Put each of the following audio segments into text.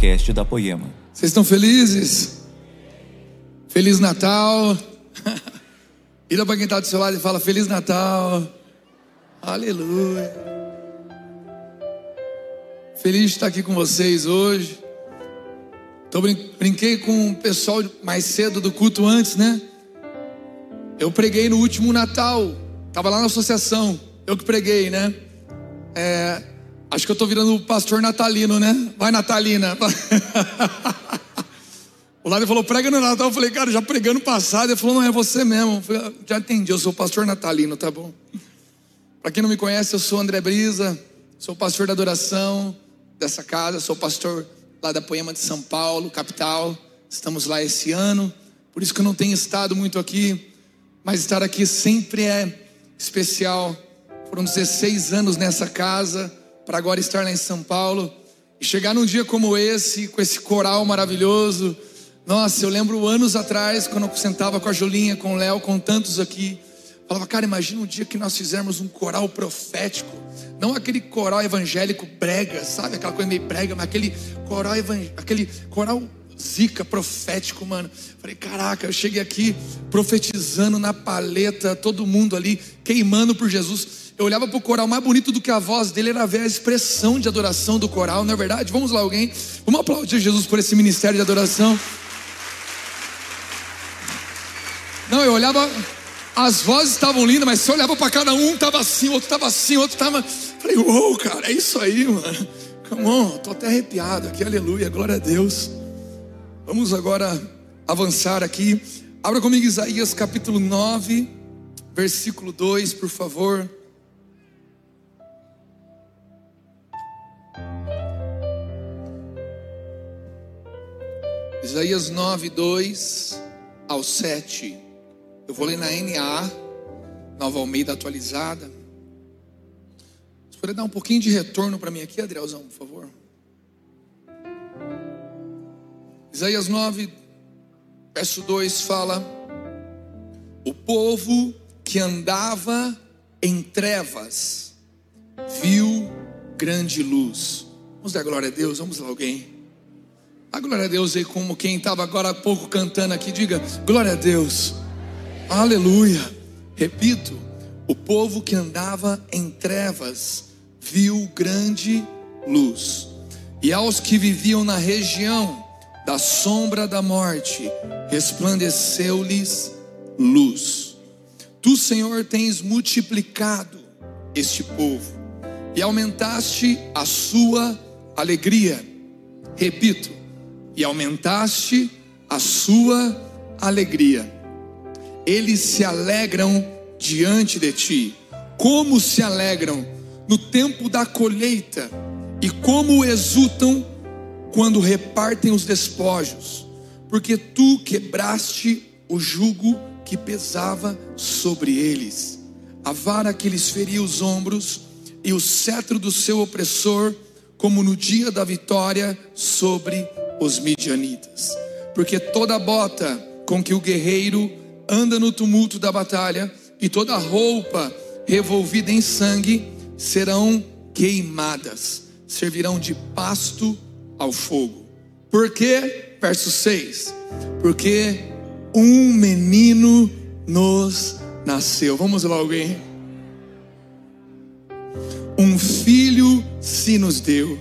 podcast da Poema. Vocês estão felizes? Feliz Natal. Vira para quem está do seu lado e fala Feliz Natal. Aleluia. Feliz de estar aqui com vocês hoje. Brin brinquei com o pessoal mais cedo do culto antes, né? Eu preguei no último Natal. Tava lá na associação. Eu que preguei, né? É, acho que eu tô virando o pastor natalino, né? Vai, Natalina. o Lado falou, prega no Natal. Eu falei, cara, já pregando passado. Ele falou, não, é você mesmo. Eu falei, já entendi, eu sou pastor natalino, tá bom. Para quem não me conhece, eu sou André Brisa, sou pastor da adoração dessa casa, sou pastor lá da Poema de São Paulo, capital. Estamos lá esse ano, por isso que eu não tenho estado muito aqui mas estar aqui sempre é especial. Foram 16 anos nessa casa, para agora estar lá em São Paulo e chegar num dia como esse, com esse coral maravilhoso. Nossa, eu lembro anos atrás, quando eu sentava com a Julinha, com o Léo, com tantos aqui. Falava, cara, imagina um dia que nós fizermos um coral profético, não aquele coral evangélico brega, sabe? Aquela coisa meio brega, mas aquele coral, aquele coral zica profético, mano. Falei, caraca, eu cheguei aqui profetizando na paleta, todo mundo ali queimando por Jesus. Eu olhava para o coral, mais bonito do que a voz dele era ver a expressão de adoração do coral, não é verdade? Vamos lá, alguém? Vamos aplaudir Jesus por esse ministério de adoração. Não, eu olhava, as vozes estavam lindas, mas se eu olhava para cada um, tava assim, outro tava assim, outro tava. Falei, uou, cara, é isso aí, mano. Come on, tô até arrepiado aqui, aleluia, glória a Deus. Vamos agora avançar aqui. Abra comigo Isaías capítulo 9, versículo 2, por favor. Isaías 9, 2 ao 7. Eu vou ler na NA, Nova Almeida atualizada. Você pode dar um pouquinho de retorno para mim aqui, Adrielzão, por favor? Isaías 9, verso 2 fala: O povo que andava em trevas viu grande luz. Vamos dar glória a Deus, vamos lá, alguém. A glória a Deus aí, como quem estava agora há pouco cantando aqui, diga glória a Deus, aleluia. Repito, o povo que andava em trevas viu grande luz, e aos que viviam na região da sombra da morte, resplandeceu-lhes luz. Tu, Senhor, tens multiplicado este povo e aumentaste a sua alegria. Repito, e aumentaste a sua alegria. Eles se alegram diante de ti, como se alegram no tempo da colheita, e como exultam quando repartem os despojos, porque tu quebraste o jugo que pesava sobre eles, a vara que lhes feria os ombros e o cetro do seu opressor, como no dia da vitória sobre os midianitas. Porque toda bota com que o guerreiro anda no tumulto da batalha e toda roupa revolvida em sangue serão queimadas, servirão de pasto ao fogo. Por quê? Verso 6. Porque um menino nos nasceu. Vamos lá, alguém. Um filho se nos deu.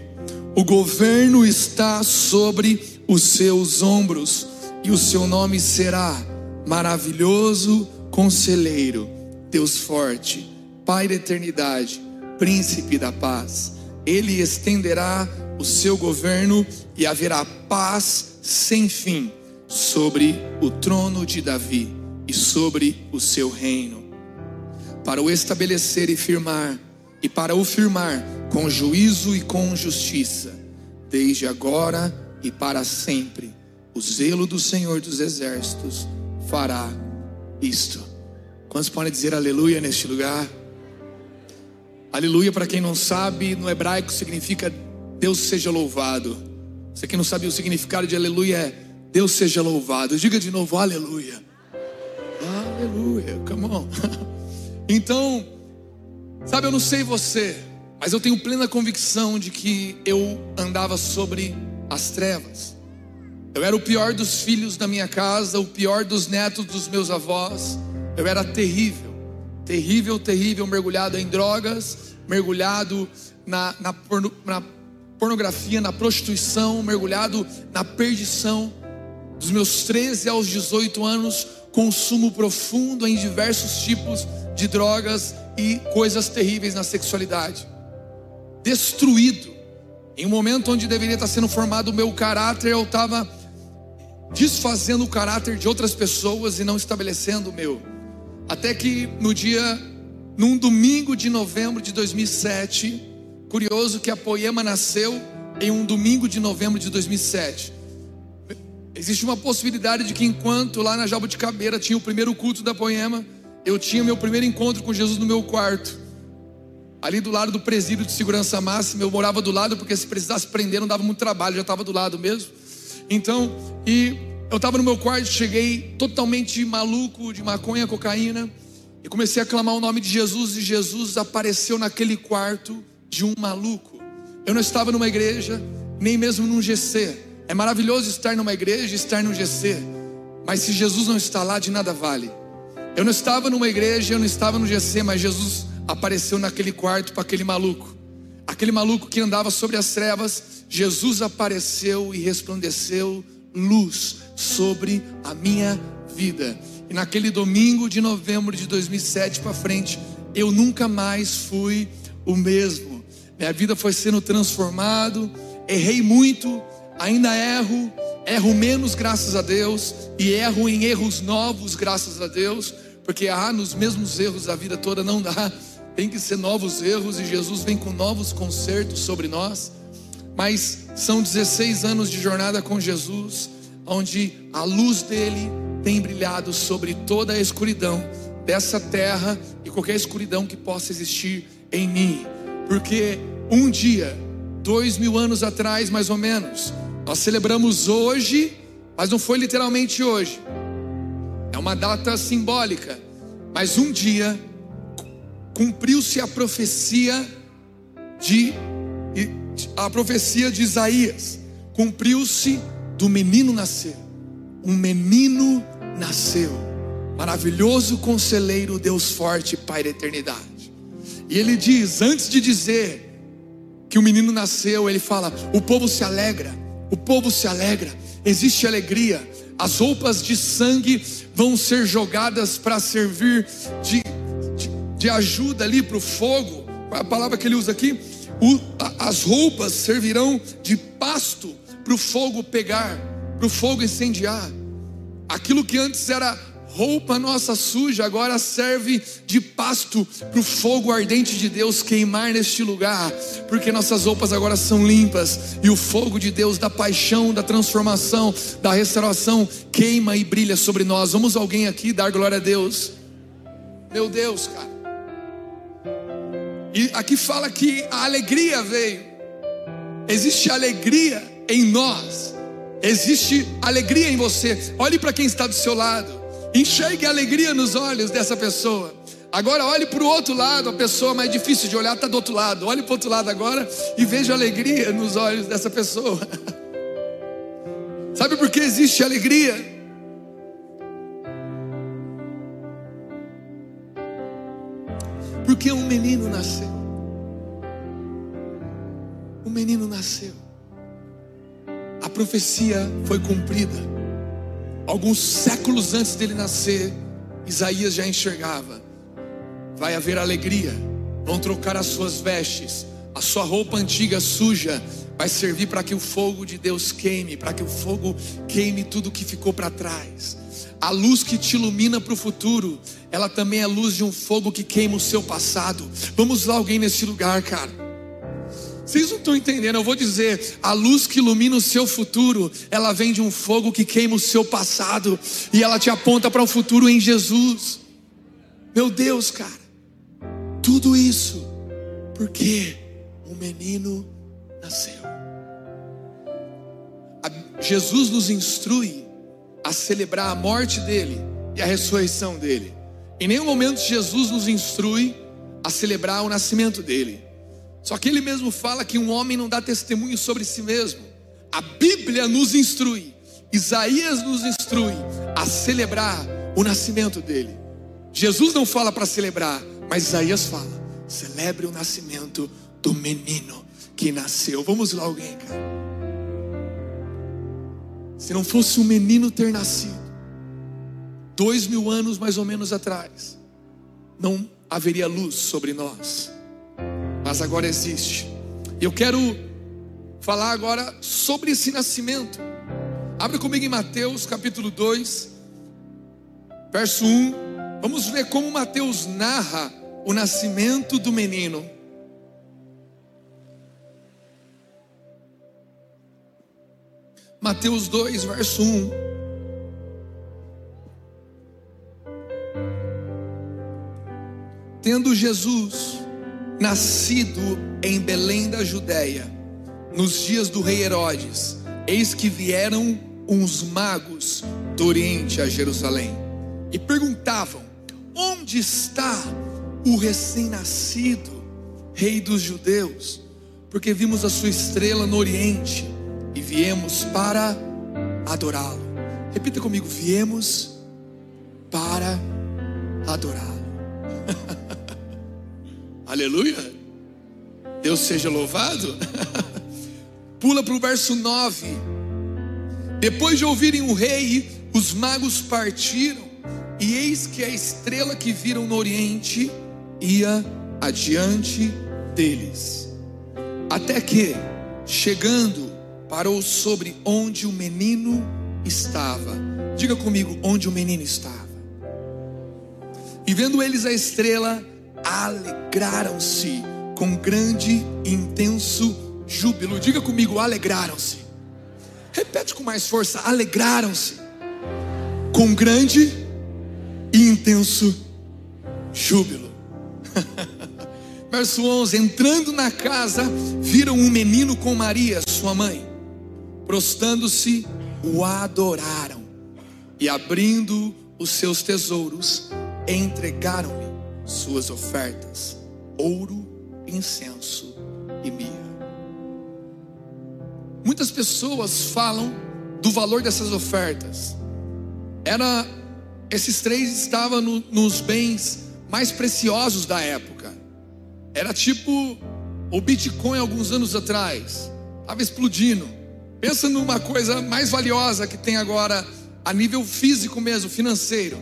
O governo está sobre os seus ombros, e o seu nome será maravilhoso conselheiro, Deus forte, Pai da eternidade, príncipe da paz. Ele estenderá o seu governo e haverá paz sem fim sobre o trono de Davi e sobre o seu reino, para o estabelecer e firmar, e para o firmar com juízo e com justiça, desde agora e para sempre. O zelo do Senhor dos Exércitos fará isto. Quantos podem dizer aleluia neste lugar? Aleluia, para quem não sabe, no hebraico significa Deus seja louvado. Você que não sabe o significado de aleluia é Deus seja louvado. Diga de novo, aleluia. Aleluia, come on. Então, sabe, eu não sei você, mas eu tenho plena convicção de que eu andava sobre as trevas. Eu era o pior dos filhos da minha casa, o pior dos netos dos meus avós. Eu era terrível, terrível, terrível, mergulhado em drogas, mergulhado na, na, porno, na pornografia, na prostituição, mergulhado na perdição. Dos meus 13 aos 18 anos, consumo profundo em diversos tipos de drogas e coisas terríveis na sexualidade. Destruído. Em um momento onde deveria estar sendo formado o meu caráter, eu estava desfazendo o caráter de outras pessoas e não estabelecendo o meu. Até que no dia, num domingo de novembro de 2007, curioso que a Poema nasceu em um domingo de novembro de 2007. Existe uma possibilidade de que enquanto lá na Jabuticabeira tinha o primeiro culto da Poema, eu tinha meu primeiro encontro com Jesus no meu quarto. Ali do lado do presídio de segurança máxima, eu morava do lado porque se precisasse prender não dava muito trabalho, já estava do lado mesmo. Então, e eu estava no meu quarto, cheguei totalmente maluco de maconha, cocaína, e comecei a clamar o nome de Jesus, e Jesus apareceu naquele quarto de um maluco. Eu não estava numa igreja, nem mesmo num GC. É maravilhoso estar numa igreja, estar num GC, mas se Jesus não está lá, de nada vale. Eu não estava numa igreja, eu não estava no GC, mas Jesus apareceu naquele quarto para aquele maluco. Aquele maluco que andava sobre as trevas, Jesus apareceu e resplandeceu luz sobre a minha vida. E naquele domingo de novembro de 2007 para frente, eu nunca mais fui o mesmo. Minha vida foi sendo transformado, errei muito, ainda erro, erro menos graças a Deus e erro em erros novos graças a Deus, porque ah, nos mesmos erros da vida toda não dá. Tem que ser novos erros e Jesus vem com novos concertos sobre nós. Mas são 16 anos de jornada com Jesus, onde a luz dele tem brilhado sobre toda a escuridão dessa terra e qualquer escuridão que possa existir em mim. Porque um dia, dois mil anos atrás, mais ou menos, nós celebramos hoje, mas não foi literalmente hoje, é uma data simbólica, mas um dia cumpriu-se a profecia de a profecia de Isaías cumpriu-se do menino nascer. Um menino nasceu. Maravilhoso conselheiro, Deus forte, Pai da eternidade. E ele diz, antes de dizer que o menino nasceu, ele fala: o povo se alegra, o povo se alegra, existe alegria, as roupas de sangue vão ser jogadas para servir de, de, ajuda ali para o fogo. Qual é a palavra que ele usa aqui? o, as roupas servirão de pasto para o fogo pegar, para o fogo incendiar. Aquilo que antes era roupa nossa suja, agora serve de pasto para o fogo ardente de Deus queimar neste lugar, porque nossas roupas agora são limpas e o fogo de Deus da paixão, da transformação, da restauração queima e brilha sobre nós. Vamos alguém aqui dar glória a Deus? Meu Deus, cara. E aqui fala que a alegria veio. Existe alegria em nós. Existe alegria em você. Olhe para quem está do seu lado. Enxergue a alegria nos olhos dessa pessoa. Agora olhe para o outro lado, a pessoa mais difícil de olhar está do outro lado. Olhe para o outro lado agora e veja alegria nos olhos dessa pessoa. Sabe por que existe alegria? Porque um menino nasceu. Um menino nasceu. A profecia foi cumprida. Alguns séculos antes dele nascer, Isaías já enxergava: vai haver alegria, vão trocar as suas vestes, a sua roupa antiga suja vai servir para que o fogo de Deus queime, para que o fogo queime tudo que ficou para trás. A luz que te ilumina para o futuro, ela também é luz de um fogo que queima o seu passado. Vamos lá, alguém nesse lugar, cara. Vocês não estão entendendo, eu vou dizer: a luz que ilumina o seu futuro, ela vem de um fogo que queima o seu passado e ela te aponta para o um futuro em Jesus. Meu Deus, cara, tudo isso porque um menino nasceu. Jesus nos instrui a celebrar a morte dele e a ressurreição dele. Em nenhum momento Jesus nos instrui a celebrar o nascimento dele. Só que ele mesmo fala que um homem não dá testemunho sobre si mesmo, A Bíblia nos instrui, Isaías nos instrui a celebrar o nascimento dele. Jesus não fala para celebrar, mas Isaías fala: celebre o nascimento do menino que nasceu. Vamos lá, alguém, cara. Se não fosse um menino ter nascido, dois mil anos mais ou menos atrás, não haveria luz sobre nós, mas agora existe. Eu quero falar agora sobre esse nascimento. Abre comigo em Mateus capítulo 2, verso 1. Vamos ver como Mateus narra o nascimento do menino. Mateus 2, verso 1. Tendo Jesus nascido em Belém da Judéia, nos dias do rei Herodes, eis que vieram uns magos do Oriente a Jerusalém e perguntavam: Onde está o recém-nascido rei dos judeus? Porque vimos a sua estrela no Oriente e viemos para adorá-lo. Repita comigo: viemos para adorá-lo. Aleluia. Deus seja louvado. Pula para o verso 9. Depois de ouvirem o rei, os magos partiram, e eis que a estrela que viram no oriente ia adiante deles. Até que, chegando parou sobre onde o menino estava. Diga comigo, onde o menino estava. E vendo eles a estrela, alegraram-se com grande e intenso júbilo. Diga comigo, alegraram-se. Repete com mais força, alegraram-se com grande e intenso júbilo. Verso 11: Entrando na casa, viram um menino com Maria, sua mãe Prostando-se, o adoraram e abrindo os seus tesouros, entregaram-lhe suas ofertas: ouro, incenso e mirra. Muitas pessoas falam do valor dessas ofertas. Era esses três estavam no, nos bens mais preciosos da época. Era tipo o Bitcoin alguns anos atrás, estava explodindo. Pensa numa coisa mais valiosa que tem agora a nível físico mesmo, financeiro.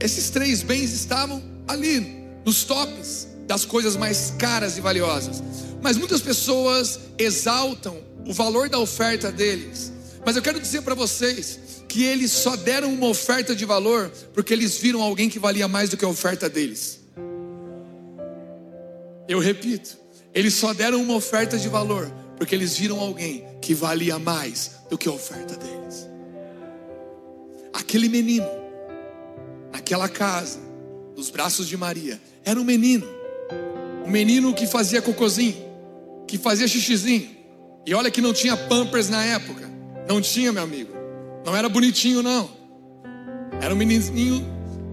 Esses três bens estavam ali nos tops das coisas mais caras e valiosas. Mas muitas pessoas exaltam o valor da oferta deles. Mas eu quero dizer para vocês que eles só deram uma oferta de valor porque eles viram alguém que valia mais do que a oferta deles. Eu repito, eles só deram uma oferta de valor porque eles viram alguém que valia mais do que a oferta deles. Aquele menino, naquela casa, nos braços de Maria, era um menino, um menino que fazia cocôzinho, que fazia xixizinho, e olha que não tinha pampers na época, não tinha, meu amigo, não era bonitinho, não, era um menininho.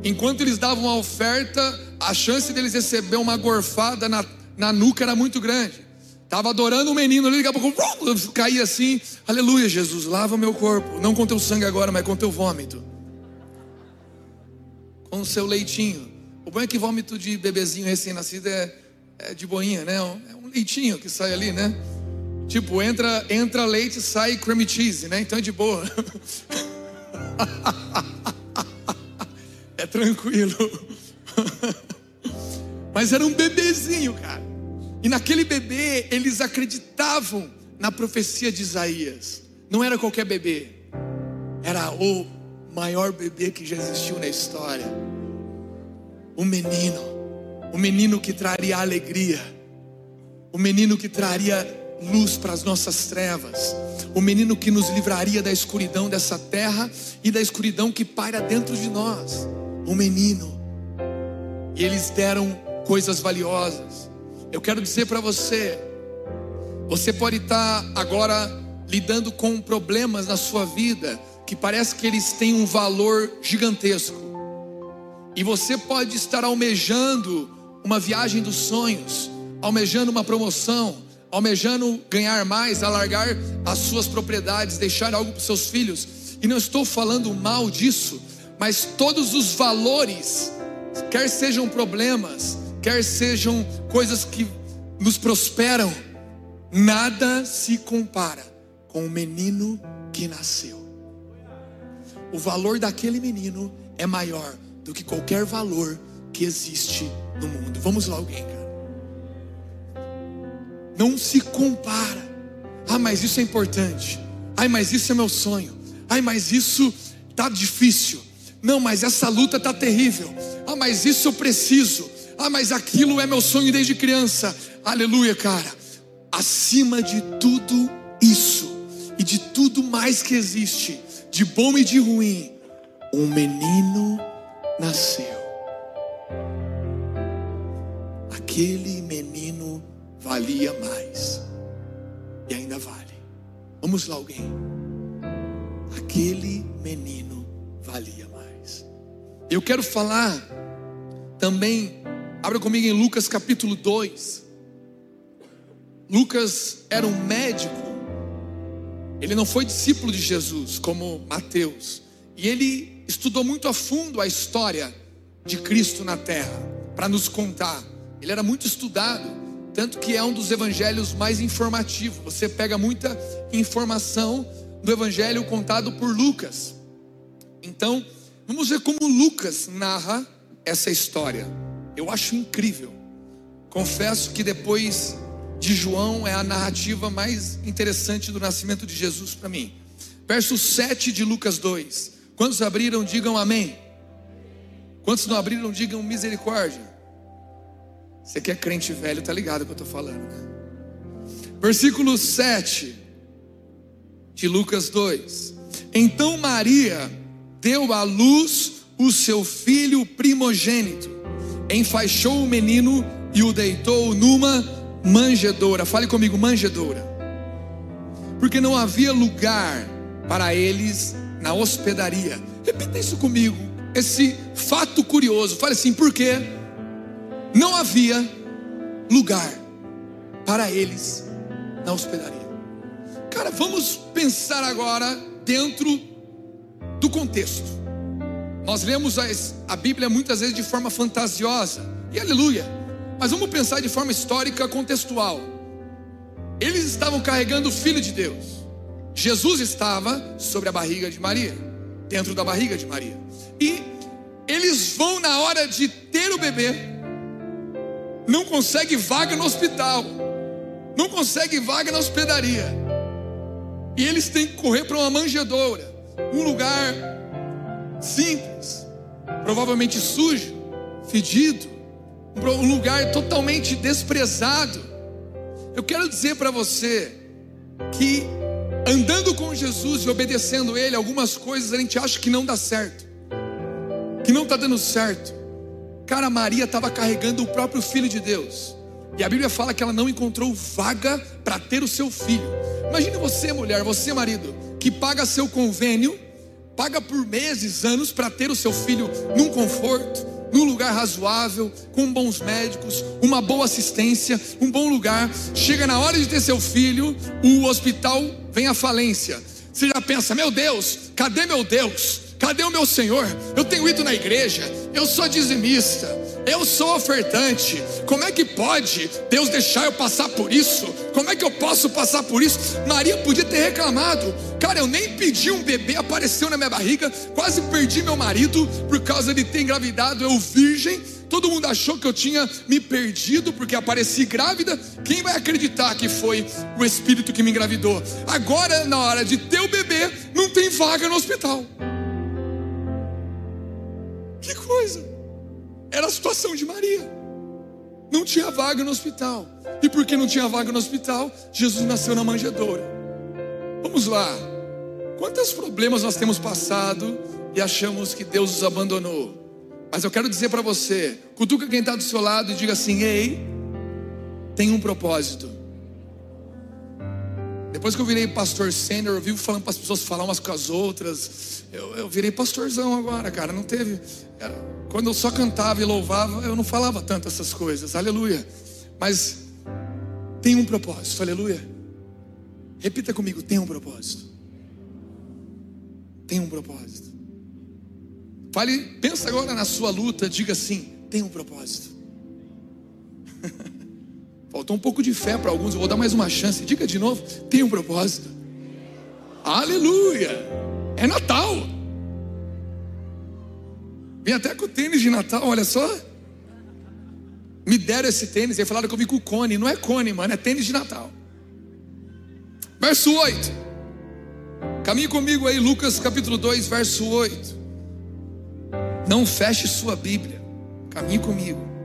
Enquanto eles davam a oferta, a chance deles receber uma gorfada na, na nuca era muito grande. Estava adorando o menino ali, daqui a pouco caía assim. Aleluia, Jesus, lava meu corpo. Não com teu sangue agora, mas com teu vômito. Com o seu leitinho. O bom é que vômito de bebezinho recém-nascido é, é, de boinha, né? É um leitinho que sai ali, né? Tipo, entra, entra leite, sai cream cheese, né? Então é de boa. é tranquilo. Mas era um bebezinho, cara. E naquele bebê, eles acreditavam na profecia de Isaías. Não era qualquer bebê, era o maior bebê que já existiu na história. O menino, o menino que traria alegria, o menino que traria luz para as nossas trevas, o menino que nos livraria da escuridão dessa terra e da escuridão que paira dentro de nós. O menino. E eles deram coisas valiosas. Eu quero dizer para você, você pode estar agora lidando com problemas na sua vida que parece que eles têm um valor gigantesco. E você pode estar almejando uma viagem dos sonhos, almejando uma promoção, almejando ganhar mais, alargar as suas propriedades, deixar algo para os seus filhos. E não estou falando mal disso, mas todos os valores, quer sejam problemas, quer sejam coisas que nos prosperam, nada se compara com o menino que nasceu. O valor daquele menino é maior do que qualquer valor que existe no mundo. Vamos lá, alguém, cara. Não se compara. Ah, mas isso é importante. Ai, mas isso é meu sonho. Ai, mas isso tá difícil. Não, mas essa luta tá terrível. Ah, mas isso eu preciso. Ah, mas aquilo é meu sonho desde criança. Aleluia, cara. Acima de tudo isso e de tudo mais que existe, de bom e de ruim, um menino nasceu. Aquele menino valia mais. E ainda vale. Vamos lá, alguém. Aquele menino valia mais. Eu quero falar também, abra comigo em Lucas capítulo 2. Lucas era um médico. Ele não foi discípulo de Jesus como Mateus. E ele estudou muito a fundo a história de Cristo na terra para nos contar. Ele era muito estudado, tanto que é um dos evangelhos mais informativos. Você pega muita informação do evangelho contado por Lucas. Então, vamos ver como Lucas narra essa história. Eu acho incrível. Confesso que depois de João é a narrativa mais interessante do nascimento de Jesus para mim. Verso 7 de Lucas 2. Quantos abriram, digam amém. Quantos não abriram, digam misericórdia. Você que é crente velho, tá ligado o que eu estou falando, né? Versículo 7 de Lucas 2. Então Maria deu à luz o seu filho primogênito, enfaixou o menino e o deitou numa manjedoura. Fale comigo, manjedoura. Porque não havia lugar para eles na hospedaria. Repita isso comigo, esse fato curioso. Fale assim, por quê? Não havia lugar para eles na hospedaria. Cara, vamos pensar agora dentro do contexto. Nós lemos a, Bíblia muitas vezes de forma fantasiosa, e aleluia, mas vamos pensar de forma histórica contextual. Eles estavam carregando o Filho de Deus. Jesus estava sobre a barriga de Maria, dentro da barriga de Maria. E eles vão na hora de ter o bebê, não consegue vaga no hospital, não consegue vaga na hospedaria. E eles têm que correr para uma manjedoura, um lugar simples, provavelmente sujo, fedido, um lugar totalmente desprezado. Eu quero dizer para você que andando com Jesus e obedecendo Ele, algumas coisas a gente acha que não dá certo, que não está dando certo. Cara, Maria estava carregando o próprio Filho de Deus, e a Bíblia fala que ela não encontrou vaga para ter o seu filho. Imagine você, mulher, você, marido, que paga seu convênio, paga por meses, anos para ter o seu filho num conforto num lugar razoável, com bons médicos, uma boa assistência, um bom lugar. Chega na hora de ter seu filho, o hospital vem à falência. Você já pensa: meu Deus, cadê meu Deus? Cadê o meu Senhor? Eu tenho ido na igreja, eu sou dizimista, eu sou ofertante. Como é que pode Deus deixar eu passar por isso? Como é que eu posso passar por isso? Maria podia ter reclamado. Cara, eu nem pedi um bebê, apareceu na minha barriga, quase perdi meu marido por causa de ter engravidado, eu virgem. Todo mundo achou que eu tinha me perdido porque apareci grávida. Quem vai acreditar que foi o espírito que me engravidou? Agora, na hora de ter o bebê, não tem vaga no hospital. Era a situação de Maria. Não tinha vaga no hospital. E porque não tinha vaga no hospital, Jesus nasceu na manjedoura. Vamos lá. Quantos problemas nós temos passado e achamos que Deus nos abandonou? Mas eu quero dizer para você: cutuca quem está do seu lado e diga assim: ei, tem um propósito. Depois que eu virei pastor sênior, eu vivo falando para as pessoas falar umas com as outras. Eu, eu virei pastorzão agora, cara. Não teve. Quando eu só cantava e louvava, eu não falava tanto essas coisas. Aleluia. Mas tem um propósito, aleluia. Repita comigo: tem um propósito. Tem um propósito. Fale, pensa agora na sua luta, diga assim: tem um propósito. Faltou um pouco de fé para alguns, eu vou dar mais uma chance. Diga de novo: tem um propósito. Aleluia! É Natal. Vem até com o tênis de Natal, olha só. Me deram esse tênis, aí falaram que eu vim com o cone. Não é cone, mano, é tênis de Natal. Verso 8. Caminhe comigo aí, Lucas capítulo 2, verso 8. Não feche sua Bíblia. Caminhe comigo.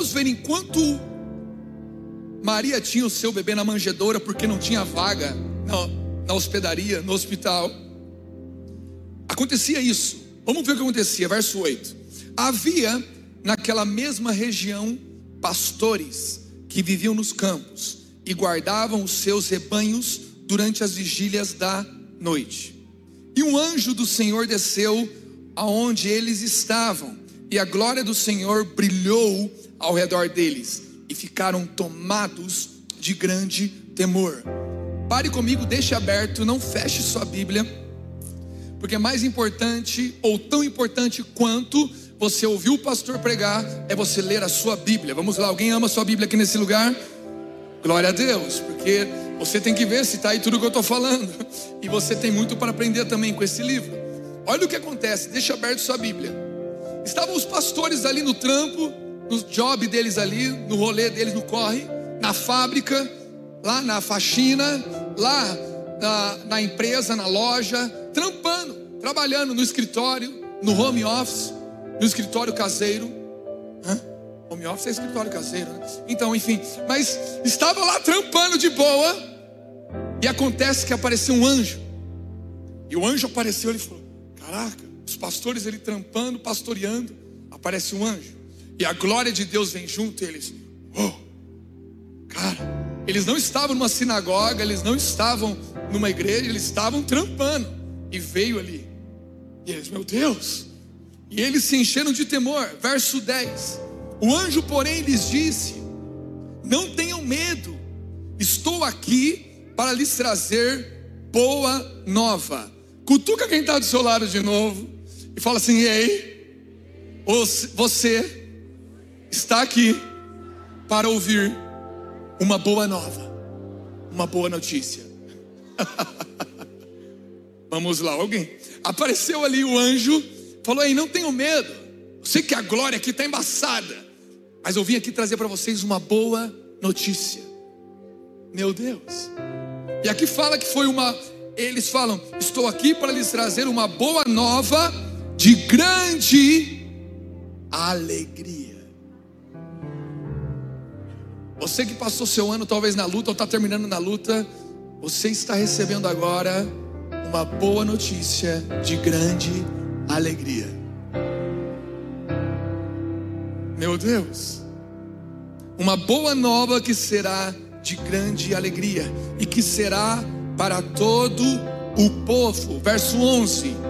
Vamos ver enquanto Maria tinha o seu bebê na manjedoura porque não tinha vaga na, na hospedaria, no hospital. Acontecia isso. Vamos ver o que acontecia, verso 8. Havia naquela mesma região pastores que viviam nos campos e guardavam os seus rebanhos durante as vigílias da noite. E um anjo do Senhor desceu aonde eles estavam, e a glória do Senhor brilhou ao redor deles, e ficaram tomados de grande temor. Pare comigo, deixe aberto, não feche sua Bíblia, porque é mais importante, ou tão importante quanto você ouvir o pastor pregar, é você ler a sua Bíblia. Vamos lá, alguém ama a sua Bíblia aqui nesse lugar? Glória a Deus, porque você tem que ver se está aí tudo que eu estou falando. E você tem muito para aprender também com esse livro. Olha o que acontece, deixa aberto sua Bíblia. Estavam os pastores ali no trampo, no job deles ali, no rolê deles no corre, na fábrica, lá na faxina, lá na, na empresa, na loja, trampando, trabalhando no escritório, no home office, no escritório caseiro. Hã? Home office é escritório caseiro, né? Então, enfim, mas estava lá trampando de boa e acontece que apareceu um anjo. E o anjo apareceu, ele falou: Caraca, pastores ele trampando, pastoreando, aparece um anjo. E a glória de Deus vem junto, e eles, oh, cara, eles não estavam numa sinagoga, eles não estavam numa igreja, eles estavam trampando. E veio ali. E eles, meu Deus. E eles se encheram de temor. Verso 10. O anjo, porém, lhes disse: Não tenham medo, estou aqui para lhes trazer boa nova. Cutuca quem está do seu lado de novo e fala assim: Ei, você está aqui para ouvir uma boa nova, uma boa notícia. Vamos lá, alguém. Apareceu ali o anjo, falou: Ei, não tenham medo. Eu sei que a glória aqui está embaçada, mas eu vim aqui trazer para vocês uma boa notícia. Meu Deus. E aqui fala que foi uma. Eles falam: Estou aqui para lhes trazer uma boa nova de grande alegria. Você que passou seu ano talvez na luta ou está terminando na luta, você está recebendo agora uma boa notícia de grande alegria. Meu Deus, uma boa nova que será de grande alegria e que será para todo o povo. Verso 11: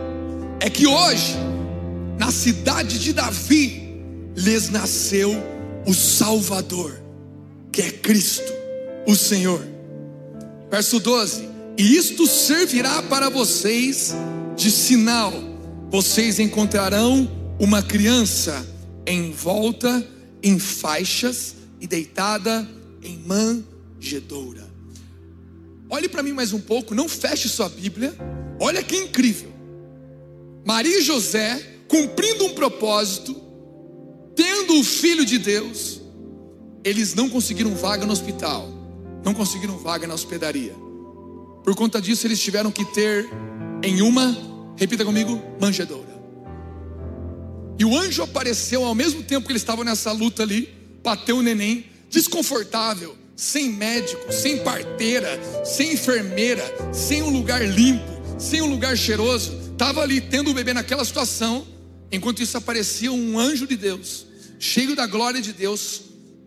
é que hoje, na cidade de Davi, lhes nasceu o Salvador, que é Cristo, o Senhor. Verso 12: e isto servirá para vocês de sinal: vocês encontrarão uma criança envolta em faixas e deitada em manjedoura. Olhe para mim mais um pouco, não feche sua Bíblia. Olha que incrível. Maria e José, cumprindo um propósito, tendo o filho de Deus, eles não conseguiram vaga no hospital, não conseguiram vaga na hospedaria. Por conta disso, eles tiveram que ter em uma, repita comigo, manjedoura. E o anjo apareceu ao mesmo tempo que eles estavam nessa luta ali, bateu o neném, desconfortável, sem médico, sem parteira, sem enfermeira, sem um lugar limpo, sem um lugar cheiroso, estava ali tendo o bebê naquela situação, enquanto isso aparecia um anjo de Deus, cheio da glória de Deus,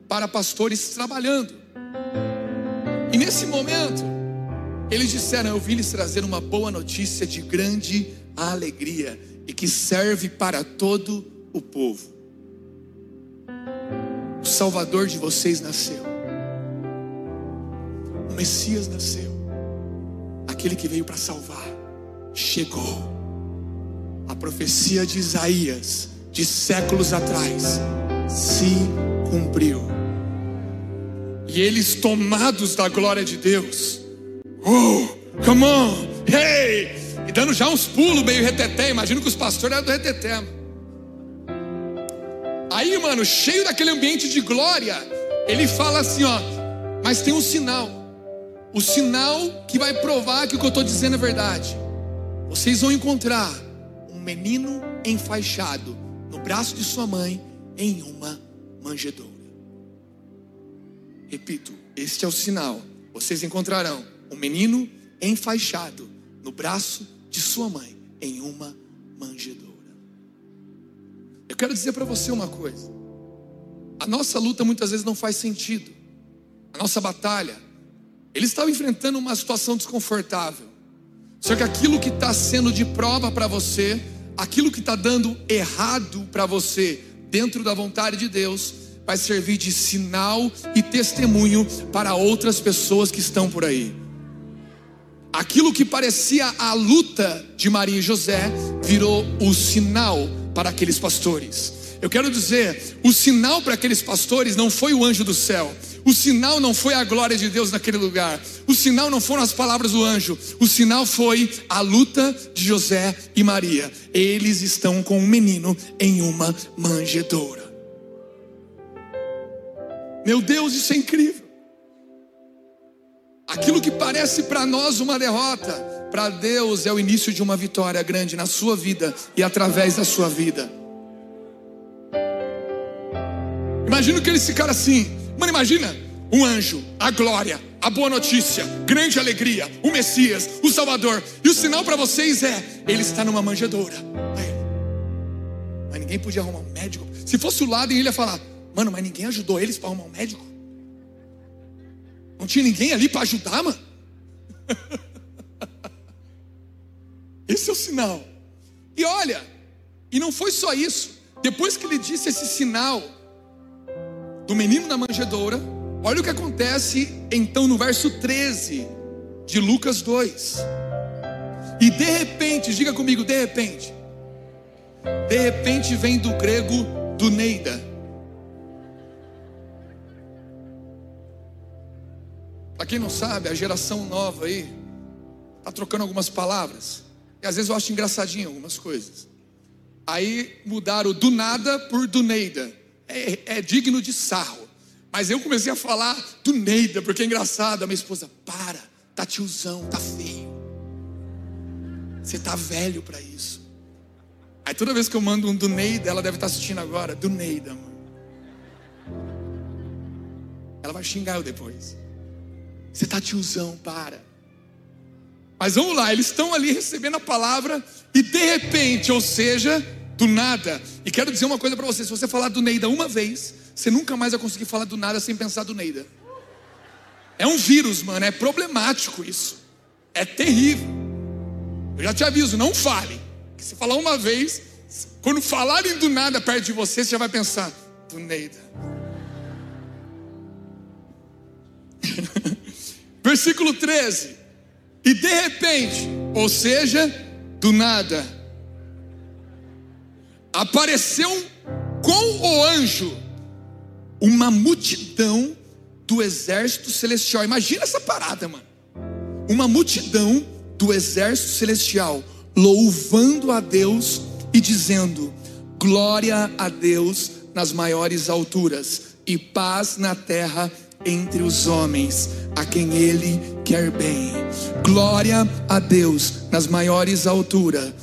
para pastores trabalhando. E nesse momento, eles disseram: Eu vim lhes trazer uma boa notícia de grande alegria e que serve para todo o povo. Salvador de vocês nasceu. O Messias nasceu. Aquele que veio para salvar chegou. A profecia de Isaías, de séculos atrás, se cumpriu. E eles, tomados da glória de Deus, oh, come on, hey, e dando já uns pulos meio reteté. Imagino que os pastores eram do reteté. Aí, mano, cheio daquele ambiente de glória, ele fala assim: ó, mas tem um sinal. O sinal que vai provar que o que eu estou dizendo é verdade. Vocês vão encontrar menino enfaixado no braço de sua mãe em uma manjedoura. Repito, este é o sinal. Vocês encontrarão um menino enfaixado no braço de sua mãe em uma manjedoura. Eu quero dizer para você uma coisa. A nossa luta muitas vezes não faz sentido. A nossa batalha. Eles estavam enfrentando uma situação desconfortável. Só que aquilo que está sendo de prova para você, aquilo que está dando errado para você, dentro da vontade de Deus, vai servir de sinal e testemunho para outras pessoas que estão por aí. Aquilo que parecia a luta de Maria e José virou o sinal para aqueles pastores. Eu quero dizer, o sinal para aqueles pastores não foi o anjo do céu. O sinal não foi a glória de Deus naquele lugar. O sinal não foram as palavras do anjo. O sinal foi a luta de José e Maria. Eles estão com um menino em uma manjedoura. Meu Deus, isso é incrível. Aquilo que parece para nós uma derrota, para Deus é o início de uma vitória grande na sua vida e através da sua vida. Imagina que eles ficaram assim, mano, imagina um anjo, a glória, a boa notícia, grande alegria, o Messias, o Salvador. E o sinal para vocês é: ele está numa manjedoura. Mas ninguém podia arrumar um médico. Se fosse o lado, ele ia falar: Mano, mas ninguém ajudou eles para arrumar um médico. Não tinha ninguém ali para ajudar, mano. Esse é o sinal. E olha, e não foi só isso. Depois que ele disse esse sinal do menino na manjedoura, olha o que acontece então no verso 13 de Lucas 2. E de repente, diga comigo, de repente. De repente vem do grego do Neida Para quem não sabe, a geração nova aí está trocando algumas palavras. E às vezes eu acho engraçadinho algumas coisas. Aí mudaram do nada por do Neida. É, é digno de sarro. Mas eu comecei a falar do Neida, porque é engraçado. A minha esposa, para, tá tiozão, tá feio. Você tá velho para isso. Aí toda vez que eu mando um do Neida, ela deve estar tá assistindo agora, do Neida, mano. Ela vai xingar eu depois. Você está tiozão, para. Mas vamos lá, eles estão ali recebendo a palavra e de repente, ou seja, do nada. E quero dizer uma coisa para você: se você falar do Neida uma vez, você nunca mais vai conseguir falar do nada sem pensar do Neida. É um vírus, mano, é problemático isso. É terrível. Eu já te aviso, não fale. Que se falar uma vez, quando falarem do nada perto de você, você já vai pensar do Neida. Versículo 13. E de repente, ou seja, do nada, apareceu com o anjo uma multidão do exército celestial. Imagina essa parada, mano. Uma multidão do exército celestial louvando a Deus e dizendo: Glória a Deus nas maiores alturas e paz na terra entre os homens a quem Ele quer bem. Glória a Deus nas maiores alturas,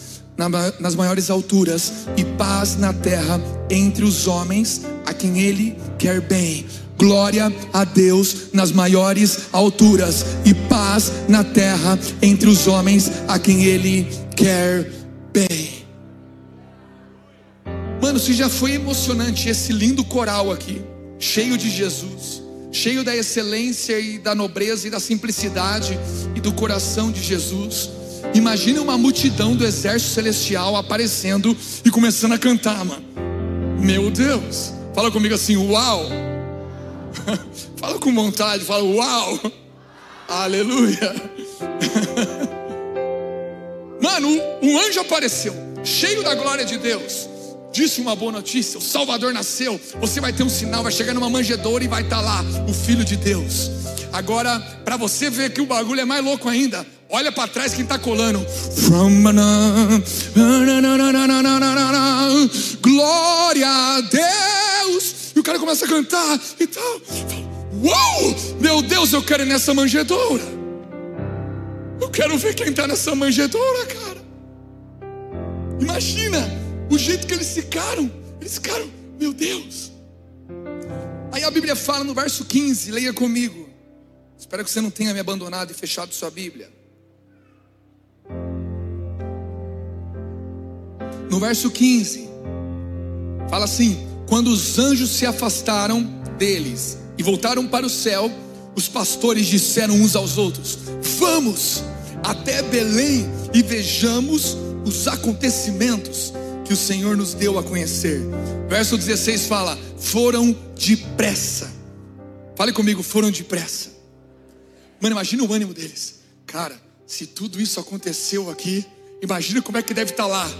nas maiores alturas e paz na terra entre os homens a quem Ele quer bem. Glória a Deus nas maiores alturas e paz na terra entre os homens a quem Ele quer bem. Mano, se já foi emocionante esse lindo coral aqui, cheio de Jesus cheio da excelência e da nobreza e da simplicidade e do coração de Jesus. Imagine uma multidão do exército celestial aparecendo e começando a cantar, mano. Meu Deus, fala comigo assim: Uau! fala com vontade, fala uau. Aleluia. Mano, um anjo apareceu, cheio da glória de Deus. Disse uma boa notícia: o Salvador nasceu. Você vai ter um sinal, vai chegar numa manjedoura e vai estar lá o Filho de Deus. Agora, para você ver que o bagulho é mais louco ainda, olha para trás quem está colando. Glória a Deus. E o cara começa a cantar e tal. Uou! Meu Deus, eu quero ir nessa manjedoura. Eu quero ver quem está nessa manjedoura, cara. Imagina o jeito que eles ficaram. Eles ficaram, meu Deus. Aí a Bíblia fala no verso 15, leia comigo. Espero que você não tenha me abandonado e fechado sua Bíblia. No verso 15, fala assim: Quando os anjos se afastaram deles e voltaram para o céu, os pastores disseram uns aos outros: Vamos até Belém e vejamos os acontecimentos que o Senhor nos deu a conhecer. Verso 16 fala: Foram depressa. Fale comigo, foram depressa. Mano, imagina o ânimo deles. Cara, se tudo isso aconteceu aqui, imagina como é que deve estar lá.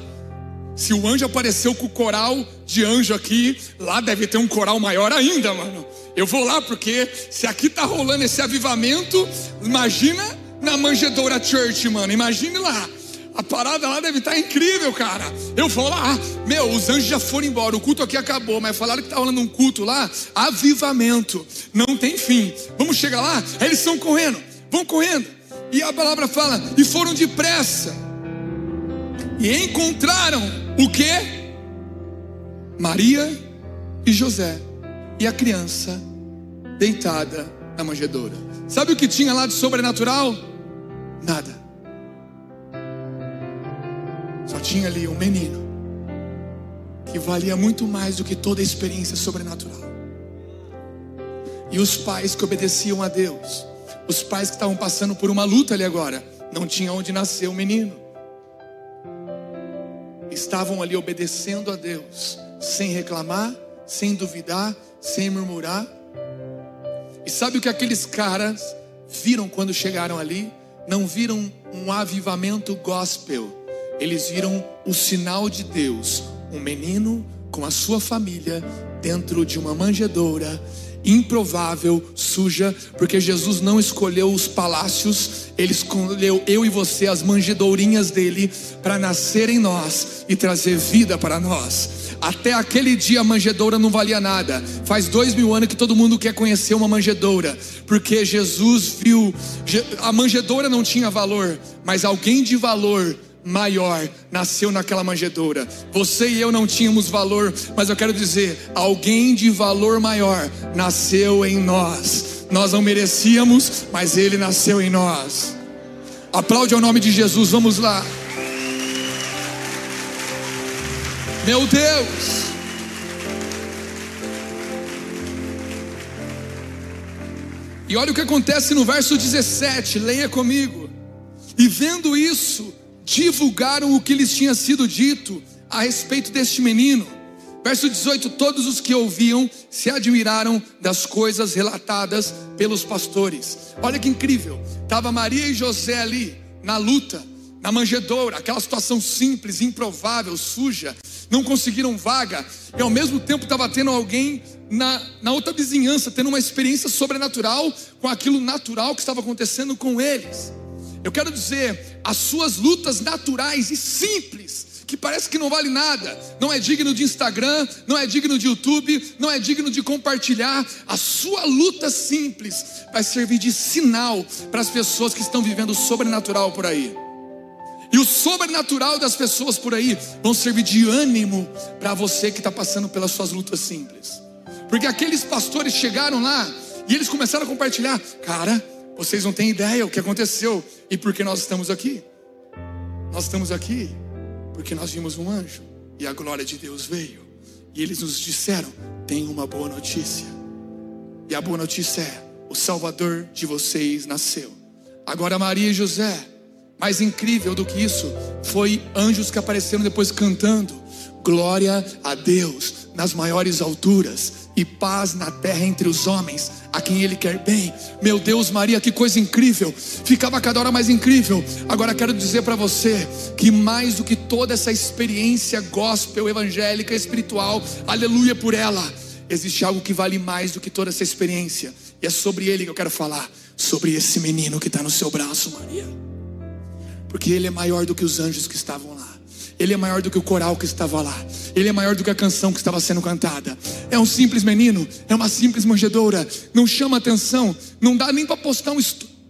Se o anjo apareceu com o coral de anjo aqui, lá deve ter um coral maior ainda, mano. Eu vou lá porque se aqui tá rolando esse avivamento, imagina na Manjedoura Church, mano. Imagine lá. A parada lá deve estar incrível, cara. Eu vou lá, meu, os anjos já foram embora, o culto aqui acabou, mas falaram que tá rolando um culto lá, avivamento, não tem fim. Vamos chegar lá? Aí eles estão correndo, vão correndo. E a palavra fala, e foram depressa. E encontraram o que? Maria e José e a criança deitada na manjedoura. Sabe o que tinha lá de sobrenatural? Nada. Só tinha ali um menino que valia muito mais do que toda a experiência sobrenatural. E os pais que obedeciam a Deus, os pais que estavam passando por uma luta ali agora, não tinha onde nascer o menino. Estavam ali obedecendo a Deus, sem reclamar, sem duvidar, sem murmurar. E sabe o que aqueles caras viram quando chegaram ali? Não viram um avivamento gospel eles viram o sinal de Deus, um menino com a sua família dentro de uma manjedoura improvável, suja, porque Jesus não escolheu os palácios, ele escolheu eu e você, as manjedourinhas dele, para nascer em nós e trazer vida para nós. Até aquele dia a manjedoura não valia nada. Faz dois mil anos que todo mundo quer conhecer uma manjedoura, porque Jesus viu, a manjedoura não tinha valor, mas alguém de valor maior nasceu naquela manjedoura. Você e eu não tínhamos valor, mas eu quero dizer, alguém de valor maior nasceu em nós. Nós não merecíamos, mas ele nasceu em nós. Aplaude ao nome de Jesus, vamos lá. Meu Deus. E olha o que acontece no verso 17, leia comigo. E vendo isso, divulgaram o que lhes tinha sido dito a respeito deste menino. Verso 18: Todos os que ouviam se admiraram das coisas relatadas pelos pastores. Olha que incrível, estava Maria e José ali na luta, na manjedoura, aquela situação simples, improvável, suja, não conseguiram vaga, e ao mesmo tempo estava tendo alguém na, na outra vizinhança, tendo uma experiência sobrenatural com aquilo natural que estava acontecendo com eles. Eu quero dizer, as suas lutas naturais e simples, que parece que não vale nada, não é digno de Instagram, não é digno de YouTube, não é digno de compartilhar, a sua luta simples vai servir de sinal para as pessoas que estão vivendo o sobrenatural por aí. E o sobrenatural das pessoas por aí vão servir de ânimo para você que está passando pelas suas lutas simples. Porque aqueles pastores chegaram lá e eles começaram a compartilhar, cara, vocês não têm ideia o que aconteceu e por que nós estamos aqui. Nós estamos aqui porque nós vimos um anjo e a glória de Deus veio. E eles nos disseram: tem uma boa notícia. E a boa notícia é: o Salvador de vocês nasceu. Agora, Maria e José, mais incrível do que isso, foi anjos que apareceram depois cantando: Glória a Deus nas maiores alturas e paz na terra entre os homens, a quem Ele quer bem. Meu Deus, Maria, que coisa incrível! Ficava cada hora mais incrível. Agora quero dizer para você que mais do que toda essa experiência gospel, evangélica, espiritual, aleluia por ela, existe algo que vale mais do que toda essa experiência, e é sobre Ele que eu quero falar, sobre esse menino que está no seu braço, Maria, porque Ele é maior do que os anjos que estavam lá. Ele é maior do que o coral que estava lá. Ele é maior do que a canção que estava sendo cantada. É um simples menino, é uma simples manjedoura. Não chama atenção, não dá nem para postar um,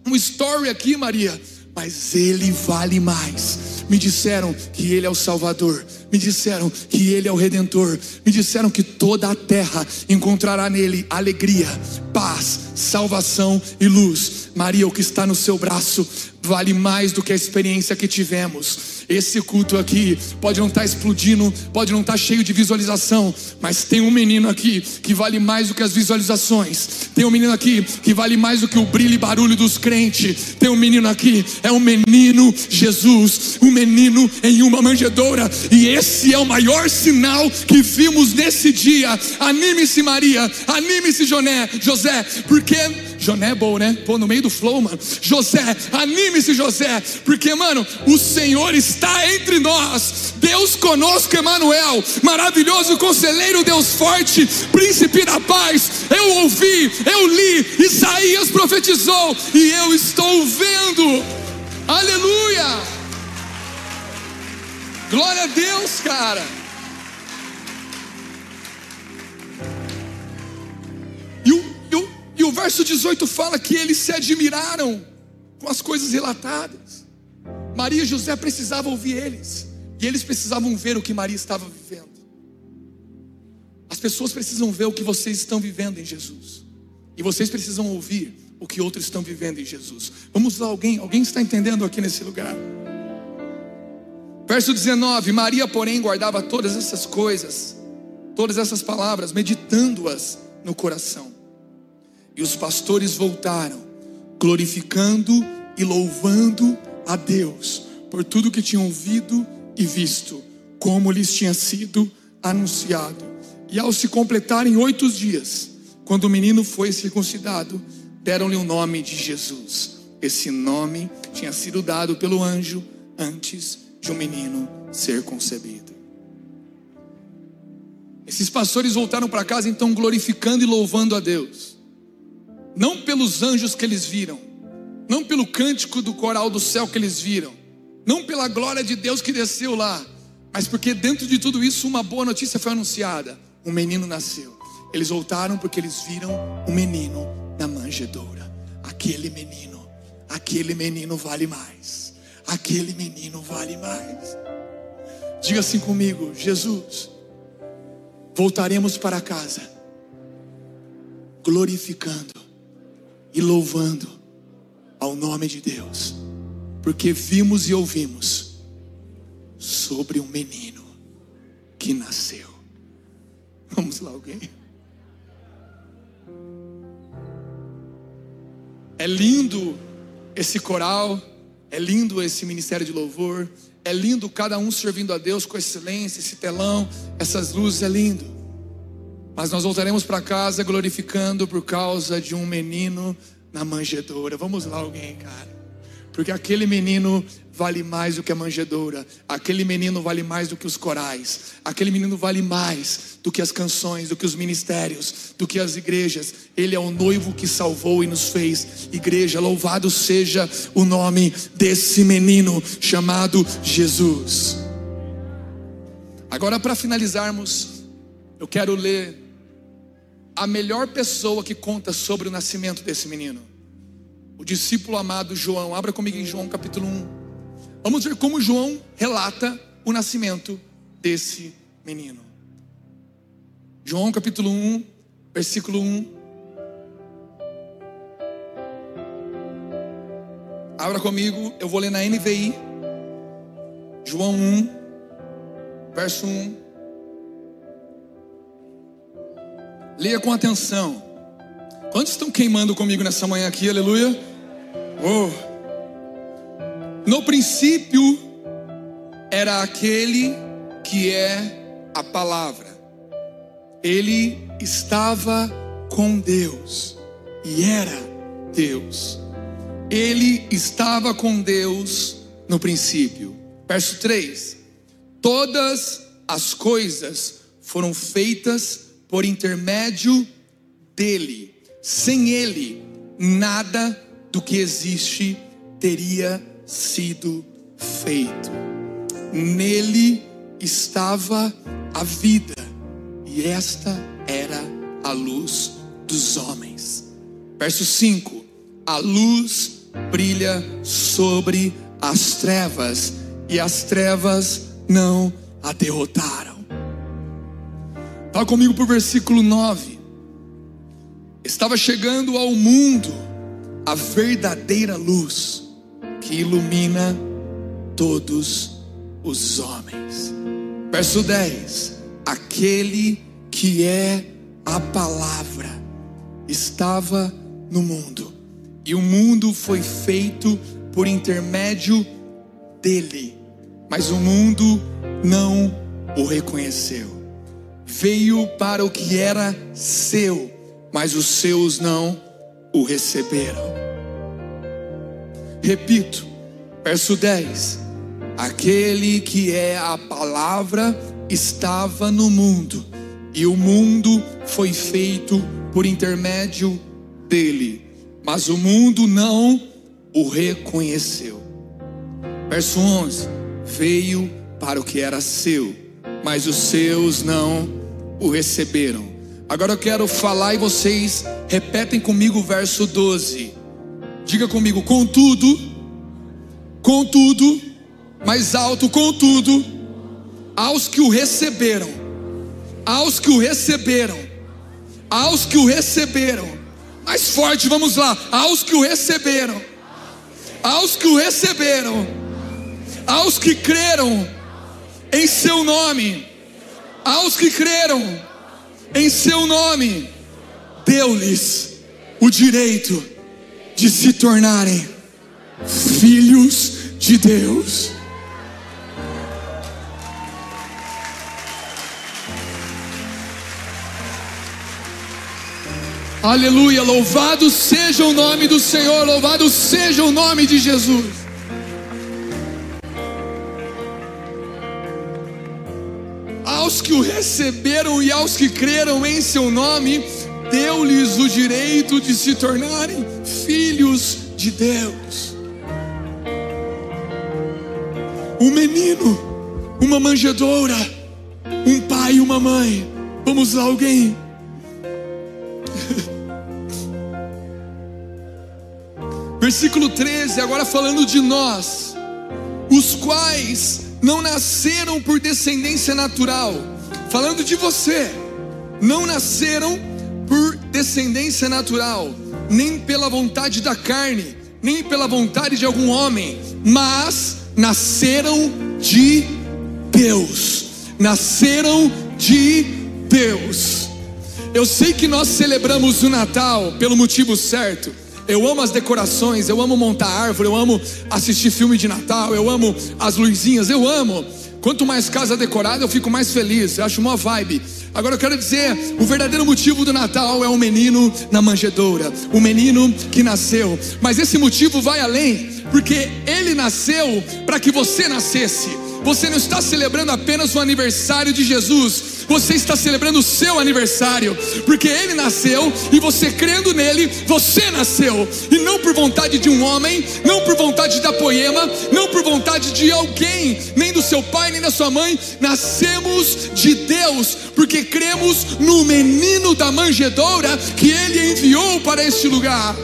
um story aqui, Maria. Mas ele vale mais. Me disseram que ele é o Salvador. Me disseram que ele é o Redentor. Me disseram que toda a terra encontrará nele alegria, paz, salvação e luz. Maria, o que está no seu braço vale mais do que a experiência que tivemos esse culto aqui pode não estar tá explodindo, pode não estar tá cheio de visualização, mas tem um menino aqui que vale mais do que as visualizações. Tem um menino aqui que vale mais do que o brilho e barulho dos crentes. Tem um menino aqui, é um menino Jesus, um menino em uma manjedoura, e esse é o maior sinal que vimos nesse dia. Anime-se, Maria, anime-se, Joné, José, porque Joné é bom, né? Pô, no meio do flow, mano. José, anime-se, José, porque, mano, o Senhor está entre nós. Deus conosco, Emanuel, maravilhoso conselheiro, Deus forte, príncipe da paz. Eu ouvi, eu li, Isaías profetizou e eu estou vendo. Aleluia! Glória a Deus, cara. E o verso 18 fala que eles se admiraram com as coisas relatadas. Maria e José precisavam ouvir eles, e eles precisavam ver o que Maria estava vivendo. As pessoas precisam ver o que vocês estão vivendo em Jesus, e vocês precisam ouvir o que outros estão vivendo em Jesus. Vamos lá, alguém, alguém está entendendo aqui nesse lugar? Verso 19: Maria, porém, guardava todas essas coisas, todas essas palavras, meditando-as no coração. E os pastores voltaram, glorificando e louvando a Deus por tudo que tinham ouvido e visto, como lhes tinha sido anunciado. E ao se completarem oito dias, quando o menino foi circuncidado, deram-lhe o nome de Jesus. Esse nome tinha sido dado pelo anjo antes de um menino ser concebido. Esses pastores voltaram para casa então glorificando e louvando a Deus não pelos anjos que eles viram, não pelo cântico do coral do céu que eles viram, não pela glória de Deus que desceu lá, mas porque dentro de tudo isso uma boa notícia foi anunciada: um menino nasceu. Eles voltaram porque eles viram um menino na manjedoura. Aquele menino, aquele menino vale mais. Aquele menino vale mais. Diga assim comigo, Jesus. Voltaremos para casa glorificando e louvando ao nome de Deus, porque vimos e ouvimos sobre um menino que nasceu. Vamos lá, alguém? É lindo esse coral, é lindo esse ministério de louvor, é lindo cada um servindo a Deus com excelência, esse telão, essas luzes, é lindo. Mas nós voltaremos para casa glorificando por causa de um menino na manjedoura. Vamos lá, alguém, cara. Porque aquele menino vale mais do que a manjedoura, aquele menino vale mais do que os corais, aquele menino vale mais do que as canções, do que os ministérios, do que as igrejas. Ele é o noivo que salvou e nos fez igreja. Louvado seja o nome desse menino chamado Jesus. Agora, para finalizarmos, eu quero ler a melhor pessoa que conta sobre o nascimento desse menino. O discípulo amado João. Abra comigo em João capítulo 1. Vamos ver como João relata o nascimento desse menino. João capítulo 1, versículo 1. Abra comigo, eu vou ler na NVI. João 1, verso 1. Leia com atenção. Quantos estão queimando comigo nessa manhã aqui? Aleluia. Oh. No princípio era aquele que é a palavra. Ele estava com Deus e era Deus. Ele estava com Deus no princípio. Verso 3: Todas as coisas foram feitas por intermédio dele. Sem ele, nada do que existe teria sido feito. Nele estava a vida, e esta era a luz dos homens. Verso 5: A luz brilha sobre as trevas, e as trevas não a derrotaram. Fala comigo para o versículo 9. Estava chegando ao mundo a verdadeira luz que ilumina todos os homens. Verso 10: Aquele que é a palavra estava no mundo, e o mundo foi feito por intermédio dele, mas o mundo não o reconheceu. Veio para o que era seu, mas os seus não o receberam. Repito, verso 10: Aquele que é a palavra estava no mundo, e o mundo foi feito por intermédio dele, mas o mundo não o reconheceu. Verso 11: Veio para o que era seu, mas os seus não o receberam. Agora eu quero falar e vocês repetem comigo o verso 12. Diga comigo, contudo, contudo, mais alto, contudo, aos que o receberam, aos que o receberam, aos que o receberam, mais forte, vamos lá, aos que o receberam, aos que o receberam, aos que creram em seu nome, aos que creram em seu nome, deu-lhes o direito de se tornarem filhos de Deus. Aleluia, louvado seja o nome do Senhor, louvado seja o nome de Jesus. Aos que o receberam e aos que creram em seu nome, deu-lhes o direito de se tornarem filhos de Deus. Um menino, uma manjedoura, um pai e uma mãe. Vamos lá, alguém. Versículo 13, agora falando de nós, os quais não nasceram por descendência natural, falando de você, não nasceram por descendência natural, nem pela vontade da carne, nem pela vontade de algum homem, mas nasceram de Deus. Nasceram de Deus. Eu sei que nós celebramos o Natal pelo motivo certo. Eu amo as decorações, eu amo montar árvore, eu amo assistir filme de Natal, eu amo as luzinhas, eu amo. Quanto mais casa decorada, eu fico mais feliz. Eu acho uma vibe. Agora eu quero dizer, o verdadeiro motivo do Natal é o menino na manjedoura, o menino que nasceu. Mas esse motivo vai além, porque ele nasceu para que você nascesse. Você não está celebrando apenas o aniversário de Jesus, você está celebrando o seu aniversário, porque ele nasceu e você crendo nele, você nasceu, e não por vontade de um homem, não por vontade da poema, não por vontade de alguém, nem do seu pai, nem da sua mãe, nascemos de Deus, porque cremos no menino da manjedoura que ele enviou para este lugar.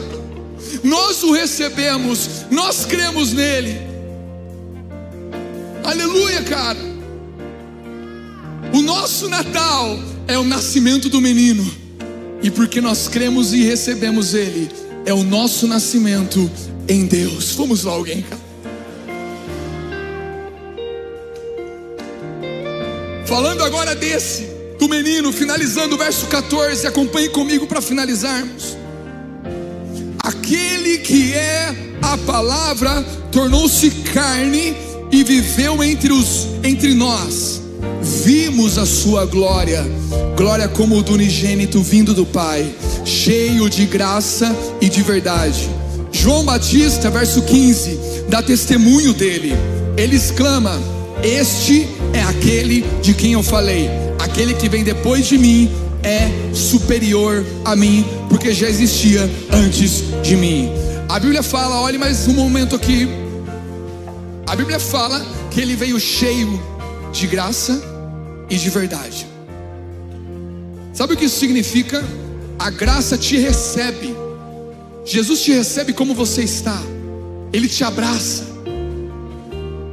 Nós o recebemos, nós cremos nele. Aleluia, cara. O nosso Natal é o nascimento do menino, e porque nós cremos e recebemos ele, é o nosso nascimento em Deus. Vamos lá, alguém. Falando agora desse, do menino, finalizando o verso 14, acompanhe comigo para finalizarmos. Aquele que é a palavra tornou-se carne e viveu entre, os, entre nós vimos a sua glória, glória como o do unigênito vindo do Pai, cheio de graça e de verdade. João Batista, verso 15, dá testemunho dele. Ele exclama: Este é aquele de quem eu falei, aquele que vem depois de mim é superior a mim, porque já existia antes de mim. A Bíblia fala, olhe mais um momento aqui. A Bíblia fala que ele veio cheio de graça e de verdade. Sabe o que isso significa? A graça te recebe. Jesus te recebe como você está. Ele te abraça.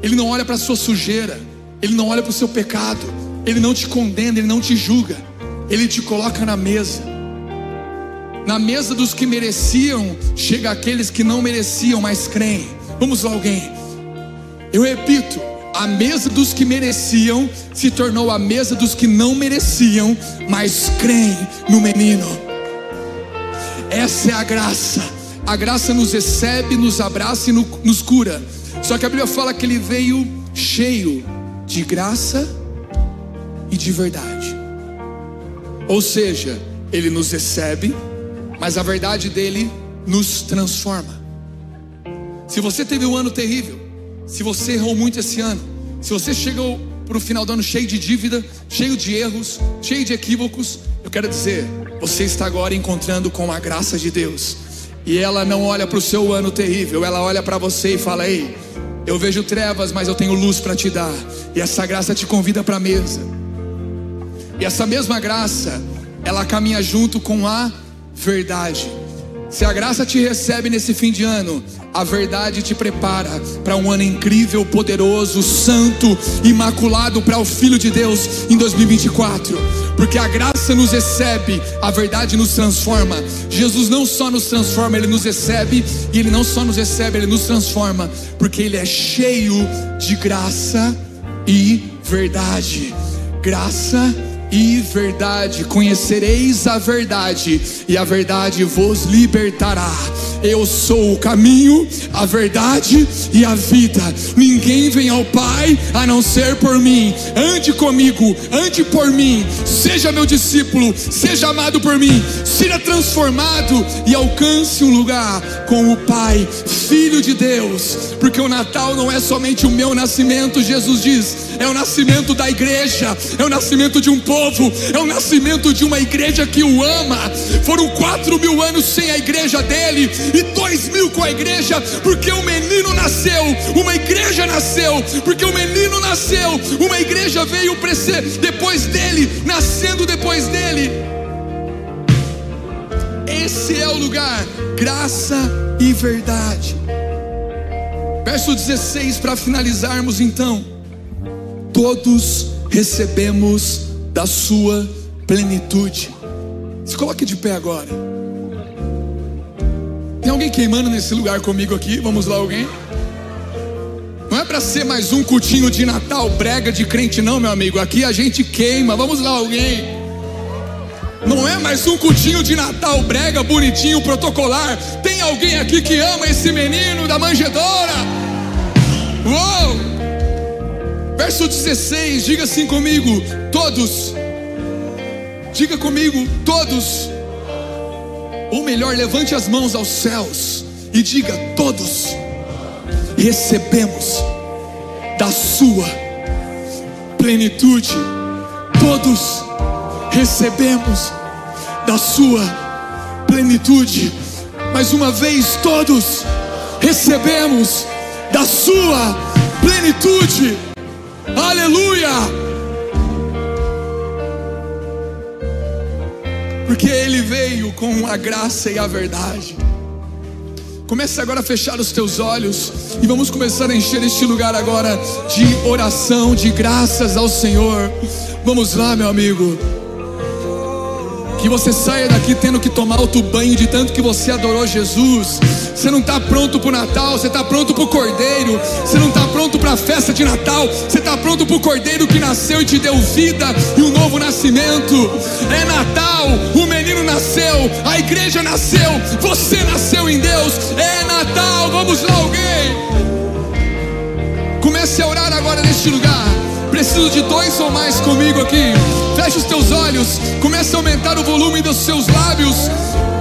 Ele não olha para a sua sujeira. Ele não olha para o seu pecado. Ele não te condena, ele não te julga. Ele te coloca na mesa. Na mesa dos que mereciam, chega aqueles que não mereciam, mas creem. Vamos lá, alguém. Eu repito, a mesa dos que mereciam se tornou a mesa dos que não mereciam, mas creem no menino. Essa é a graça. A graça nos recebe, nos abraça e nos cura. Só que a Bíblia fala que ele veio cheio de graça e de verdade. Ou seja, ele nos recebe, mas a verdade dele nos transforma. Se você teve um ano terrível, se você errou muito esse ano, se você chegou para o final do ano cheio de dívida, cheio de erros, cheio de equívocos, eu quero dizer, você está agora encontrando com a graça de Deus. E ela não olha para o seu ano terrível, ela olha para você e fala: Ei, eu vejo trevas, mas eu tenho luz para te dar. E essa graça te convida para a mesa. E essa mesma graça, ela caminha junto com a verdade. Se a graça te recebe nesse fim de ano, a verdade te prepara para um ano incrível, poderoso, santo, imaculado para o Filho de Deus em 2024. Porque a graça nos recebe, a verdade nos transforma. Jesus não só nos transforma, ele nos recebe, e ele não só nos recebe, ele nos transforma, porque ele é cheio de graça e verdade. Graça e e verdade. Conhecereis a verdade, e a verdade vos libertará. Eu sou o caminho, a verdade e a vida. Ninguém vem ao Pai a não ser por mim. Ande comigo, ande por mim. Seja meu discípulo, seja amado por mim. Seja transformado e alcance um lugar com o Pai, Filho de Deus. Porque o Natal não é somente o meu nascimento, Jesus diz, é o nascimento da igreja, é o nascimento de um povo, é o nascimento de uma igreja que o ama. Foram quatro mil anos sem a igreja dele e dois mil com a igreja, porque o menino nasceu, uma igreja nasceu, porque o menino nasceu, uma igreja veio depois dele, nascendo depois dele. Esse é o lugar, graça e verdade. Verso 16 para finalizarmos então. Todos recebemos da sua plenitude. Se coloque de pé agora. Tem alguém queimando nesse lugar comigo aqui? Vamos lá, alguém? Não é para ser mais um cultinho de Natal brega de crente, não, meu amigo. Aqui a gente queima. Vamos lá, alguém? Não é mais um cultinho de Natal brega, bonitinho, protocolar. Tem alguém aqui que ama esse menino da manjedora? Uou! Verso 16, diga assim comigo: todos. Diga comigo, todos ou melhor, levante as mãos aos céus e diga: Todos recebemos da Sua plenitude, todos recebemos da Sua plenitude. Mais uma vez, todos recebemos da Sua plenitude. Aleluia! porque Ele veio com a graça e a verdade. Comece agora a fechar os teus olhos e vamos começar a encher este lugar agora de oração, de graças ao Senhor. Vamos lá, meu amigo. Que você saia daqui tendo que tomar outro banho de tanto que você adorou Jesus. Você não está pronto para o Natal, você está pronto para o Cordeiro. Você não está pronto para a festa de Natal, você está pronto para o Cordeiro que nasceu e te deu vida e um novo nascimento. É Natal, o menino nasceu, a igreja nasceu, você nasceu em Deus. É Natal, vamos lá, alguém. Comece a orar agora neste lugar. Preciso de dois ou mais comigo aqui. Feche os teus olhos, comece a aumentar o volume dos seus lábios.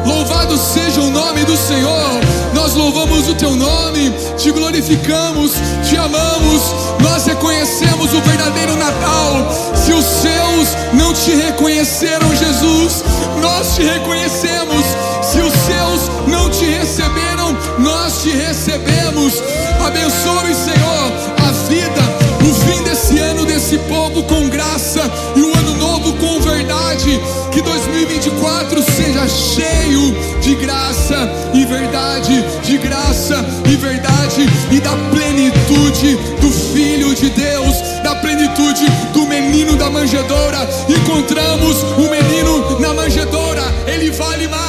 Louvado seja o nome do Senhor. Nós louvamos o teu nome, te glorificamos, te amamos. Nós reconhecemos o verdadeiro Natal. Se os seus não te reconheceram, Jesus, nós te reconhecemos. Se os seus não te receberam, nós te recebemos. Abençoe, Senhor, esse povo com graça e o um ano novo com verdade. Que 2024 seja cheio de graça e verdade, de graça e verdade, e da plenitude do Filho de Deus, da plenitude do menino da manjedoura. Encontramos o menino na manjedoura, ele vale mais.